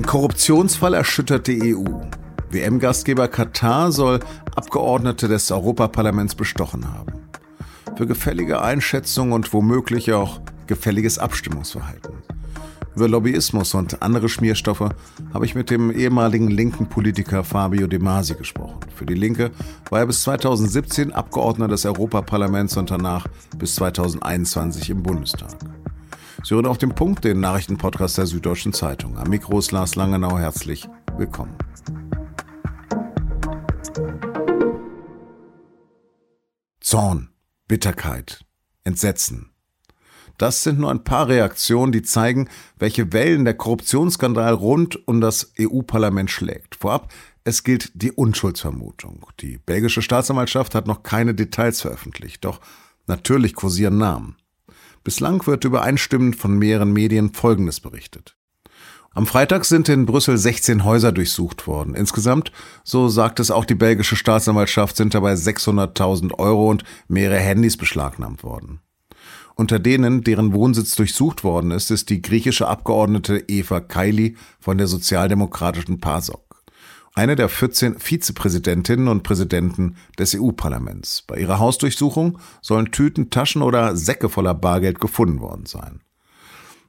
Ein Korruptionsfall erschüttert die EU. WM-Gastgeber Katar soll Abgeordnete des Europaparlaments bestochen haben. Für gefällige Einschätzung und womöglich auch gefälliges Abstimmungsverhalten. Über Lobbyismus und andere Schmierstoffe habe ich mit dem ehemaligen linken Politiker Fabio De Masi gesprochen. Für die Linke war er bis 2017 Abgeordneter des Europaparlaments und danach bis 2021 im Bundestag. Sie hören auf dem Punkt den Nachrichtenpodcast der Süddeutschen Zeitung. Am Mikro ist Lars Langenau. Herzlich willkommen. Zorn, Bitterkeit, Entsetzen. Das sind nur ein paar Reaktionen, die zeigen, welche Wellen der Korruptionsskandal rund um das EU-Parlament schlägt. Vorab, es gilt die Unschuldsvermutung. Die belgische Staatsanwaltschaft hat noch keine Details veröffentlicht, doch natürlich kursieren Namen. Bislang wird übereinstimmend von mehreren Medien Folgendes berichtet. Am Freitag sind in Brüssel 16 Häuser durchsucht worden. Insgesamt, so sagt es auch die belgische Staatsanwaltschaft, sind dabei 600.000 Euro und mehrere Handys beschlagnahmt worden. Unter denen, deren Wohnsitz durchsucht worden ist, ist die griechische Abgeordnete Eva Kaili von der sozialdemokratischen PASOK eine der 14 Vizepräsidentinnen und Präsidenten des EU-Parlaments. Bei ihrer Hausdurchsuchung sollen Tüten, Taschen oder Säcke voller Bargeld gefunden worden sein.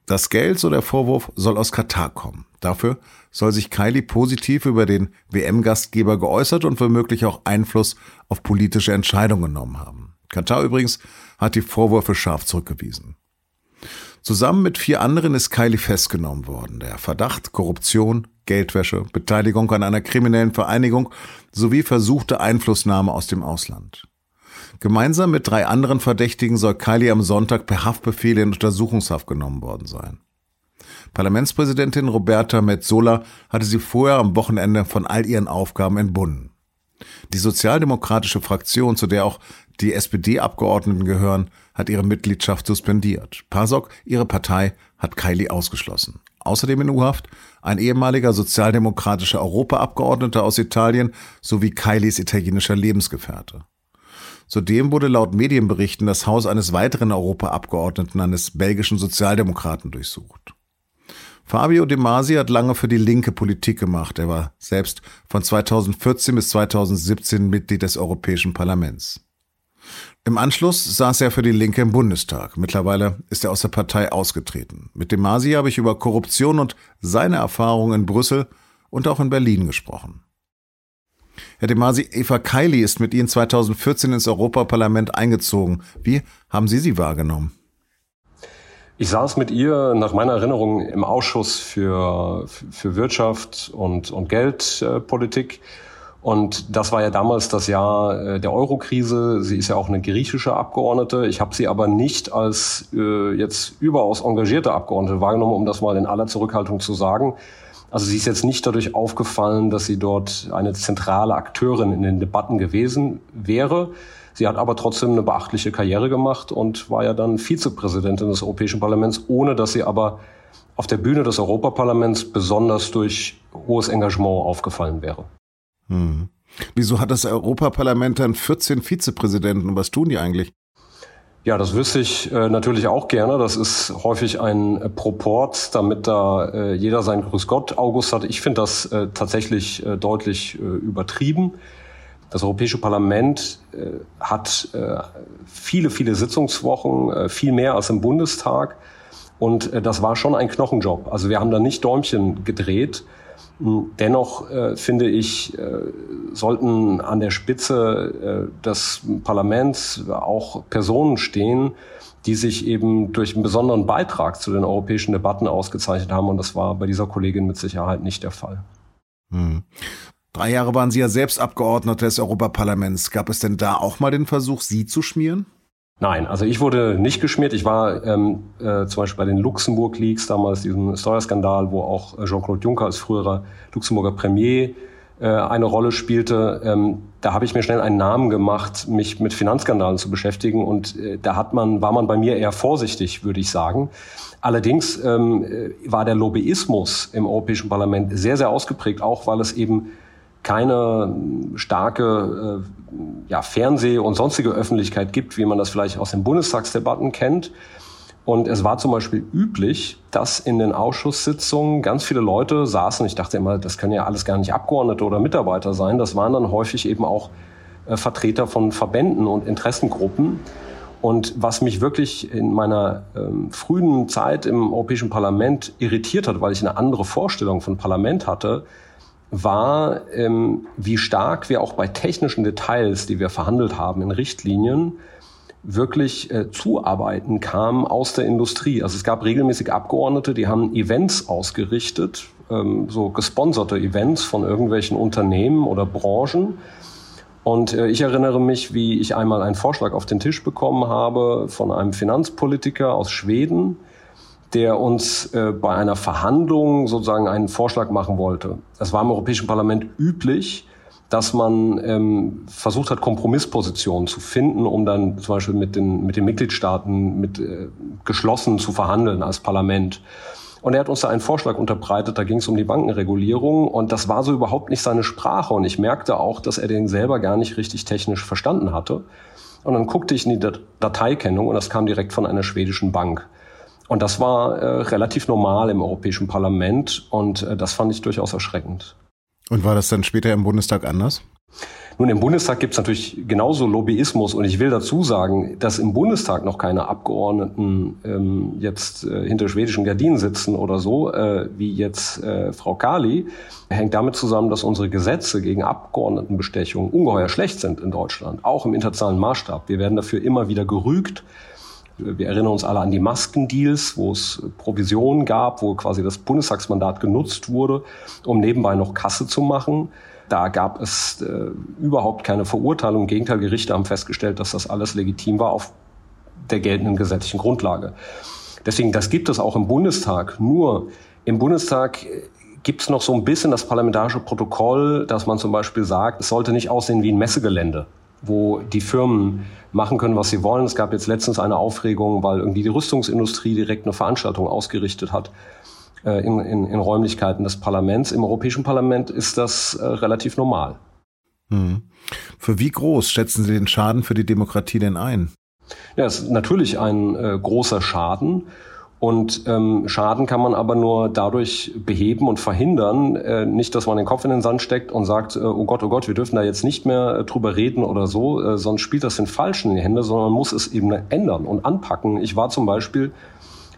Das Geld, so der Vorwurf, soll aus Katar kommen. Dafür soll sich Kylie positiv über den WM-Gastgeber geäußert und womöglich auch Einfluss auf politische Entscheidungen genommen haben. Katar übrigens hat die Vorwürfe scharf zurückgewiesen. Zusammen mit vier anderen ist Kylie festgenommen worden. Der Verdacht Korruption, Geldwäsche, Beteiligung an einer kriminellen Vereinigung sowie versuchte Einflussnahme aus dem Ausland. Gemeinsam mit drei anderen Verdächtigen soll Kylie am Sonntag per Haftbefehl in Untersuchungshaft genommen worden sein. Parlamentspräsidentin Roberta Metzola hatte sie vorher am Wochenende von all ihren Aufgaben entbunden. Die sozialdemokratische Fraktion, zu der auch die SPD-Abgeordneten gehören, hat ihre Mitgliedschaft suspendiert. PASOK, ihre Partei, hat Kylie ausgeschlossen. Außerdem in U-Haft ein ehemaliger sozialdemokratischer Europaabgeordneter aus Italien sowie Kylies italienischer Lebensgefährte. Zudem wurde laut Medienberichten das Haus eines weiteren Europaabgeordneten eines belgischen Sozialdemokraten durchsucht. Fabio De Masi hat lange für die linke Politik gemacht. Er war selbst von 2014 bis 2017 Mitglied des Europäischen Parlaments. Im Anschluss saß er für die Linke im Bundestag. Mittlerweile ist er aus der Partei ausgetreten. Mit dem Masi habe ich über Korruption und seine Erfahrungen in Brüssel und auch in Berlin gesprochen. Herr De Masi, Eva Kaili ist mit Ihnen 2014 ins Europaparlament eingezogen. Wie haben Sie sie wahrgenommen? Ich saß mit ihr nach meiner Erinnerung im Ausschuss für, für Wirtschaft und, und Geldpolitik. Und das war ja damals das Jahr äh, der Euro-Krise. Sie ist ja auch eine griechische Abgeordnete. Ich habe sie aber nicht als äh, jetzt überaus engagierte Abgeordnete wahrgenommen, um das mal in aller Zurückhaltung zu sagen. Also sie ist jetzt nicht dadurch aufgefallen, dass sie dort eine zentrale Akteurin in den Debatten gewesen wäre. Sie hat aber trotzdem eine beachtliche Karriere gemacht und war ja dann Vizepräsidentin des Europäischen Parlaments, ohne dass sie aber auf der Bühne des Europaparlaments besonders durch hohes Engagement aufgefallen wäre. Hm. Wieso hat das Europaparlament dann 14 Vizepräsidenten? Was tun die eigentlich? Ja, das wüsste ich äh, natürlich auch gerne. Das ist häufig ein äh, Proport, damit da äh, jeder sein Grüß Gott August hat. Ich finde das äh, tatsächlich äh, deutlich äh, übertrieben. Das Europäische Parlament hat viele, viele Sitzungswochen, viel mehr als im Bundestag. Und das war schon ein Knochenjob. Also wir haben da nicht Däumchen gedreht. Dennoch äh, finde ich, äh, sollten an der Spitze äh, des Parlaments auch Personen stehen, die sich eben durch einen besonderen Beitrag zu den europäischen Debatten ausgezeichnet haben. Und das war bei dieser Kollegin mit Sicherheit nicht der Fall. Hm. Drei Jahre waren Sie ja selbst Abgeordneter des Europaparlaments. Gab es denn da auch mal den Versuch, Sie zu schmieren? Nein, also ich wurde nicht geschmiert. Ich war ähm, äh, zum Beispiel bei den Luxemburg Leaks damals, diesem Steuerskandal, wo auch äh, Jean-Claude Juncker als früherer Luxemburger Premier äh, eine Rolle spielte. Ähm, da habe ich mir schnell einen Namen gemacht, mich mit Finanzskandalen zu beschäftigen. Und äh, da hat man, war man bei mir eher vorsichtig, würde ich sagen. Allerdings ähm, äh, war der Lobbyismus im Europäischen Parlament sehr, sehr ausgeprägt, auch weil es eben keine starke äh, ja, Fernseh- und sonstige Öffentlichkeit gibt, wie man das vielleicht aus den Bundestagsdebatten kennt. Und es war zum Beispiel üblich, dass in den Ausschusssitzungen ganz viele Leute saßen. Ich dachte immer, das können ja alles gar nicht Abgeordnete oder Mitarbeiter sein. Das waren dann häufig eben auch äh, Vertreter von Verbänden und Interessengruppen. Und was mich wirklich in meiner ähm, frühen Zeit im Europäischen Parlament irritiert hat, weil ich eine andere Vorstellung von Parlament hatte, war, ähm, wie stark wir auch bei technischen Details, die wir verhandelt haben in Richtlinien, wirklich äh, Zuarbeiten kam aus der Industrie. Also es gab regelmäßig Abgeordnete, die haben Events ausgerichtet, ähm, so gesponserte Events von irgendwelchen Unternehmen oder Branchen. Und äh, ich erinnere mich, wie ich einmal einen Vorschlag auf den Tisch bekommen habe von einem Finanzpolitiker aus Schweden, der uns äh, bei einer Verhandlung sozusagen einen Vorschlag machen wollte. Es war im Europäischen Parlament üblich, dass man ähm, versucht hat, Kompromisspositionen zu finden, um dann zum Beispiel mit den, mit den Mitgliedstaaten mit, äh, geschlossen zu verhandeln als Parlament. Und er hat uns da einen Vorschlag unterbreitet, da ging es um die Bankenregulierung und das war so überhaupt nicht seine Sprache und ich merkte auch, dass er den selber gar nicht richtig technisch verstanden hatte. Und dann guckte ich in die Dateikennung und das kam direkt von einer schwedischen Bank. Und das war äh, relativ normal im Europäischen Parlament und äh, das fand ich durchaus erschreckend. Und war das dann später im Bundestag anders? Nun, im Bundestag gibt es natürlich genauso Lobbyismus und ich will dazu sagen, dass im Bundestag noch keine Abgeordneten ähm, jetzt äh, hinter schwedischen Gardinen sitzen oder so, äh, wie jetzt äh, Frau Kali, hängt damit zusammen, dass unsere Gesetze gegen Abgeordnetenbestechung ungeheuer schlecht sind in Deutschland, auch im internationalen Maßstab. Wir werden dafür immer wieder gerügt. Wir erinnern uns alle an die Maskendeals, wo es Provisionen gab, wo quasi das Bundestagsmandat genutzt wurde, um nebenbei noch Kasse zu machen. Da gab es äh, überhaupt keine Verurteilung. Im Gegenteil, Gerichte haben festgestellt, dass das alles legitim war auf der geltenden gesetzlichen Grundlage. Deswegen, das gibt es auch im Bundestag. Nur im Bundestag äh, gibt es noch so ein bisschen das parlamentarische Protokoll, dass man zum Beispiel sagt, es sollte nicht aussehen wie ein Messegelände wo die Firmen machen können, was sie wollen. Es gab jetzt letztens eine Aufregung, weil irgendwie die Rüstungsindustrie direkt eine Veranstaltung ausgerichtet hat äh, in, in, in Räumlichkeiten des Parlaments. Im Europäischen Parlament ist das äh, relativ normal. Hm. Für wie groß schätzen Sie den Schaden für die Demokratie denn ein? Ja, es ist natürlich ein äh, großer Schaden. Und ähm, Schaden kann man aber nur dadurch beheben und verhindern, äh, nicht, dass man den Kopf in den Sand steckt und sagt, äh, oh Gott, oh Gott, wir dürfen da jetzt nicht mehr äh, drüber reden oder so, äh, sonst spielt das den Falschen in die Hände, sondern man muss es eben ändern und anpacken. Ich war zum Beispiel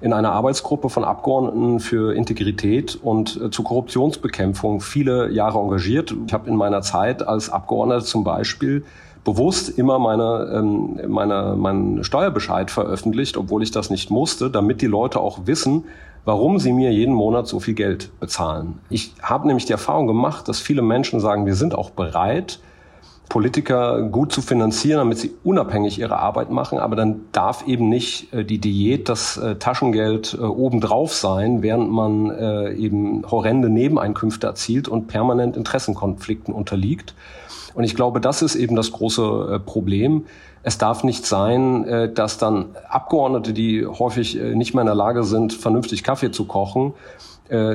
in einer Arbeitsgruppe von Abgeordneten für Integrität und äh, zur Korruptionsbekämpfung viele Jahre engagiert. Ich habe in meiner Zeit als Abgeordneter zum Beispiel bewusst immer meine, ähm, meine, meinen Steuerbescheid veröffentlicht, obwohl ich das nicht musste, damit die Leute auch wissen, warum sie mir jeden Monat so viel Geld bezahlen. Ich habe nämlich die Erfahrung gemacht, dass viele Menschen sagen, wir sind auch bereit, Politiker gut zu finanzieren, damit sie unabhängig ihre Arbeit machen. Aber dann darf eben nicht äh, die Diät, das äh, Taschengeld äh, obendrauf sein, während man eben horrende Nebeneinkünfte erzielt und permanent Interessenkonflikten unterliegt. Und ich glaube, das ist eben das große äh, Problem. Es darf nicht sein, äh, dass dann Abgeordnete, die häufig äh, nicht mehr in der Lage sind, vernünftig Kaffee zu kochen,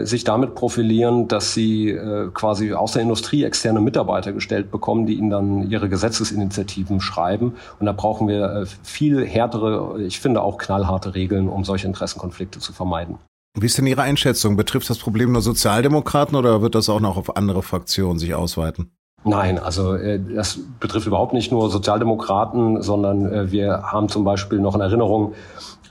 sich damit profilieren, dass sie quasi aus der Industrie externe Mitarbeiter gestellt bekommen, die ihnen dann ihre Gesetzesinitiativen schreiben. Und da brauchen wir viel härtere, ich finde auch knallharte Regeln, um solche Interessenkonflikte zu vermeiden. Wie ist denn Ihre Einschätzung? Betrifft das Problem nur Sozialdemokraten oder wird das auch noch auf andere Fraktionen sich ausweiten? Nein, also äh, das betrifft überhaupt nicht nur Sozialdemokraten, sondern äh, wir haben zum Beispiel noch in Erinnerung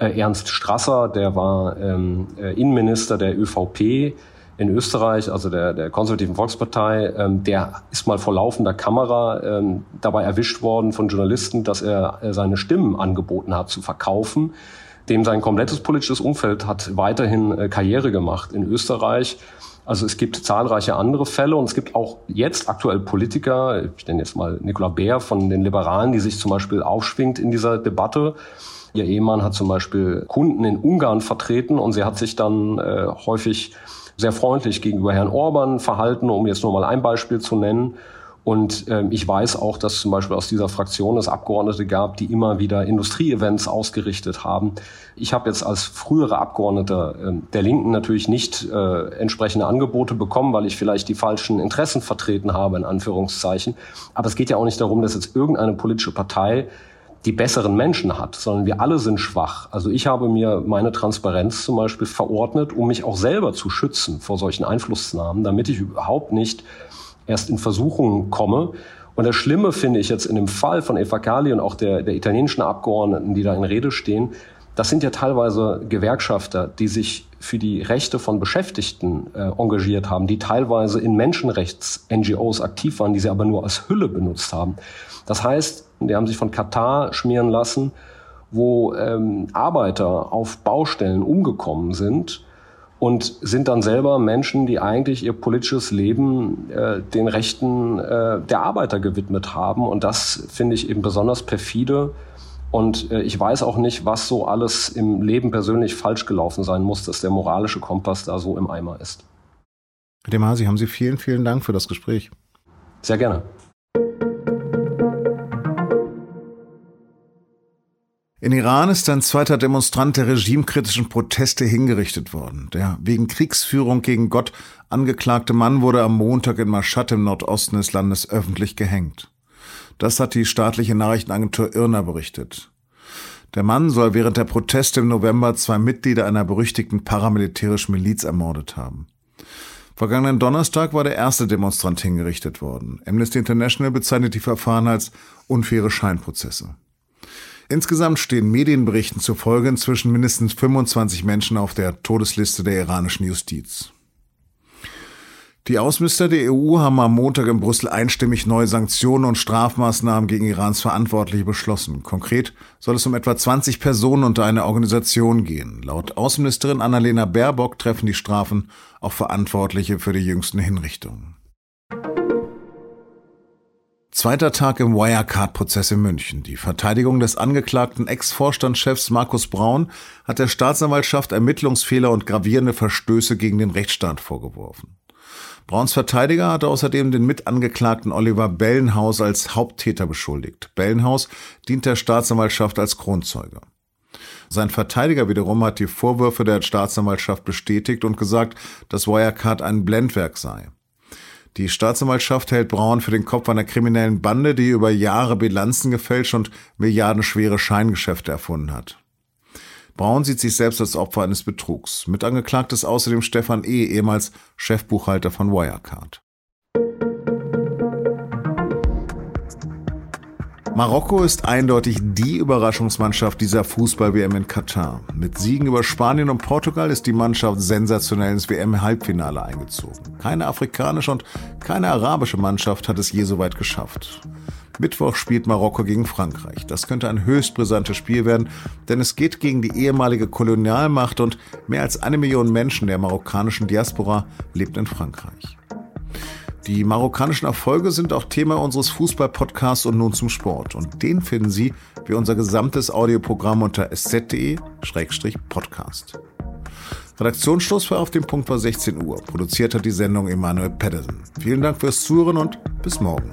äh, Ernst Strasser, der war ähm, äh, Innenminister der ÖVP in Österreich, also der, der konservativen Volkspartei, ähm, der ist mal vor laufender Kamera ähm, dabei erwischt worden von Journalisten, dass er äh, seine Stimmen angeboten hat zu verkaufen. Dem sein komplettes politisches Umfeld hat weiterhin äh, Karriere gemacht in Österreich also es gibt zahlreiche andere Fälle und es gibt auch jetzt aktuell Politiker, ich nenne jetzt mal Nicola Beer von den Liberalen, die sich zum Beispiel aufschwingt in dieser Debatte. Ihr Ehemann hat zum Beispiel Kunden in Ungarn vertreten und sie hat sich dann äh, häufig sehr freundlich gegenüber Herrn Orban verhalten, um jetzt nur mal ein Beispiel zu nennen. Und ähm, ich weiß auch, dass zum Beispiel aus dieser Fraktion es Abgeordnete gab, die immer wieder Industrieevents ausgerichtet haben. Ich habe jetzt als frühere Abgeordneter äh, der Linken natürlich nicht äh, entsprechende Angebote bekommen, weil ich vielleicht die falschen Interessen vertreten habe, in Anführungszeichen. Aber es geht ja auch nicht darum, dass jetzt irgendeine politische Partei die besseren Menschen hat, sondern wir alle sind schwach. Also ich habe mir meine Transparenz zum Beispiel verordnet, um mich auch selber zu schützen vor solchen Einflussnahmen, damit ich überhaupt nicht erst in Versuchungen komme. Und das Schlimme finde ich jetzt in dem Fall von Eva Kali und auch der, der italienischen Abgeordneten, die da in Rede stehen, das sind ja teilweise Gewerkschafter, die sich für die Rechte von Beschäftigten äh, engagiert haben, die teilweise in Menschenrechts-NGOs aktiv waren, die sie aber nur als Hülle benutzt haben. Das heißt, die haben sich von Katar schmieren lassen, wo ähm, Arbeiter auf Baustellen umgekommen sind und sind dann selber Menschen, die eigentlich ihr politisches Leben äh, den Rechten äh, der Arbeiter gewidmet haben. Und das finde ich eben besonders perfide. Und äh, ich weiß auch nicht, was so alles im Leben persönlich falsch gelaufen sein muss, dass der moralische Kompass da so im Eimer ist. Herr Demasi, haben Sie vielen, vielen Dank für das Gespräch. Sehr gerne. In Iran ist ein zweiter Demonstrant der regimekritischen Proteste hingerichtet worden. Der wegen Kriegsführung gegen Gott angeklagte Mann wurde am Montag in Mashhad im Nordosten des Landes öffentlich gehängt. Das hat die staatliche Nachrichtenagentur Irna berichtet. Der Mann soll während der Proteste im November zwei Mitglieder einer berüchtigten paramilitärischen Miliz ermordet haben. Vergangenen Donnerstag war der erste Demonstrant hingerichtet worden. Amnesty International bezeichnet die Verfahren als unfaire Scheinprozesse. Insgesamt stehen Medienberichten zufolge inzwischen mindestens 25 Menschen auf der Todesliste der iranischen Justiz. Die Außenminister der EU haben am Montag in Brüssel einstimmig neue Sanktionen und Strafmaßnahmen gegen Irans Verantwortliche beschlossen. Konkret soll es um etwa 20 Personen unter eine Organisation gehen. Laut Außenministerin Annalena Baerbock treffen die Strafen auch Verantwortliche für die jüngsten Hinrichtungen. Zweiter Tag im Wirecard-Prozess in München. Die Verteidigung des angeklagten Ex-Vorstandschefs Markus Braun hat der Staatsanwaltschaft Ermittlungsfehler und gravierende Verstöße gegen den Rechtsstaat vorgeworfen. Brauns Verteidiger hatte außerdem den Mitangeklagten Oliver Bellenhaus als Haupttäter beschuldigt. Bellenhaus dient der Staatsanwaltschaft als Kronzeuge. Sein Verteidiger wiederum hat die Vorwürfe der Staatsanwaltschaft bestätigt und gesagt, dass Wirecard ein Blendwerk sei. Die Staatsanwaltschaft hält Braun für den Kopf einer kriminellen Bande, die über Jahre Bilanzen gefälscht und milliardenschwere Scheingeschäfte erfunden hat. Braun sieht sich selbst als Opfer eines Betrugs. Mitangeklagt ist außerdem Stefan E., ehemals Chefbuchhalter von Wirecard. Marokko ist eindeutig die Überraschungsmannschaft dieser Fußball-WM in Katar. Mit Siegen über Spanien und Portugal ist die Mannschaft sensationell ins WM-Halbfinale eingezogen. Keine afrikanische und keine arabische Mannschaft hat es je so weit geschafft. Mittwoch spielt Marokko gegen Frankreich. Das könnte ein höchst brisantes Spiel werden, denn es geht gegen die ehemalige Kolonialmacht und mehr als eine Million Menschen der marokkanischen Diaspora lebt in Frankreich. Die marokkanischen Erfolge sind auch Thema unseres Fußball-Podcasts und nun zum Sport. Und den finden Sie wie unser gesamtes Audioprogramm unter sz.de-podcast. Redaktionsschluss war auf dem Punkt war 16 Uhr. Produziert hat die Sendung Emanuel Pedersen. Vielen Dank fürs Zuhören und bis morgen.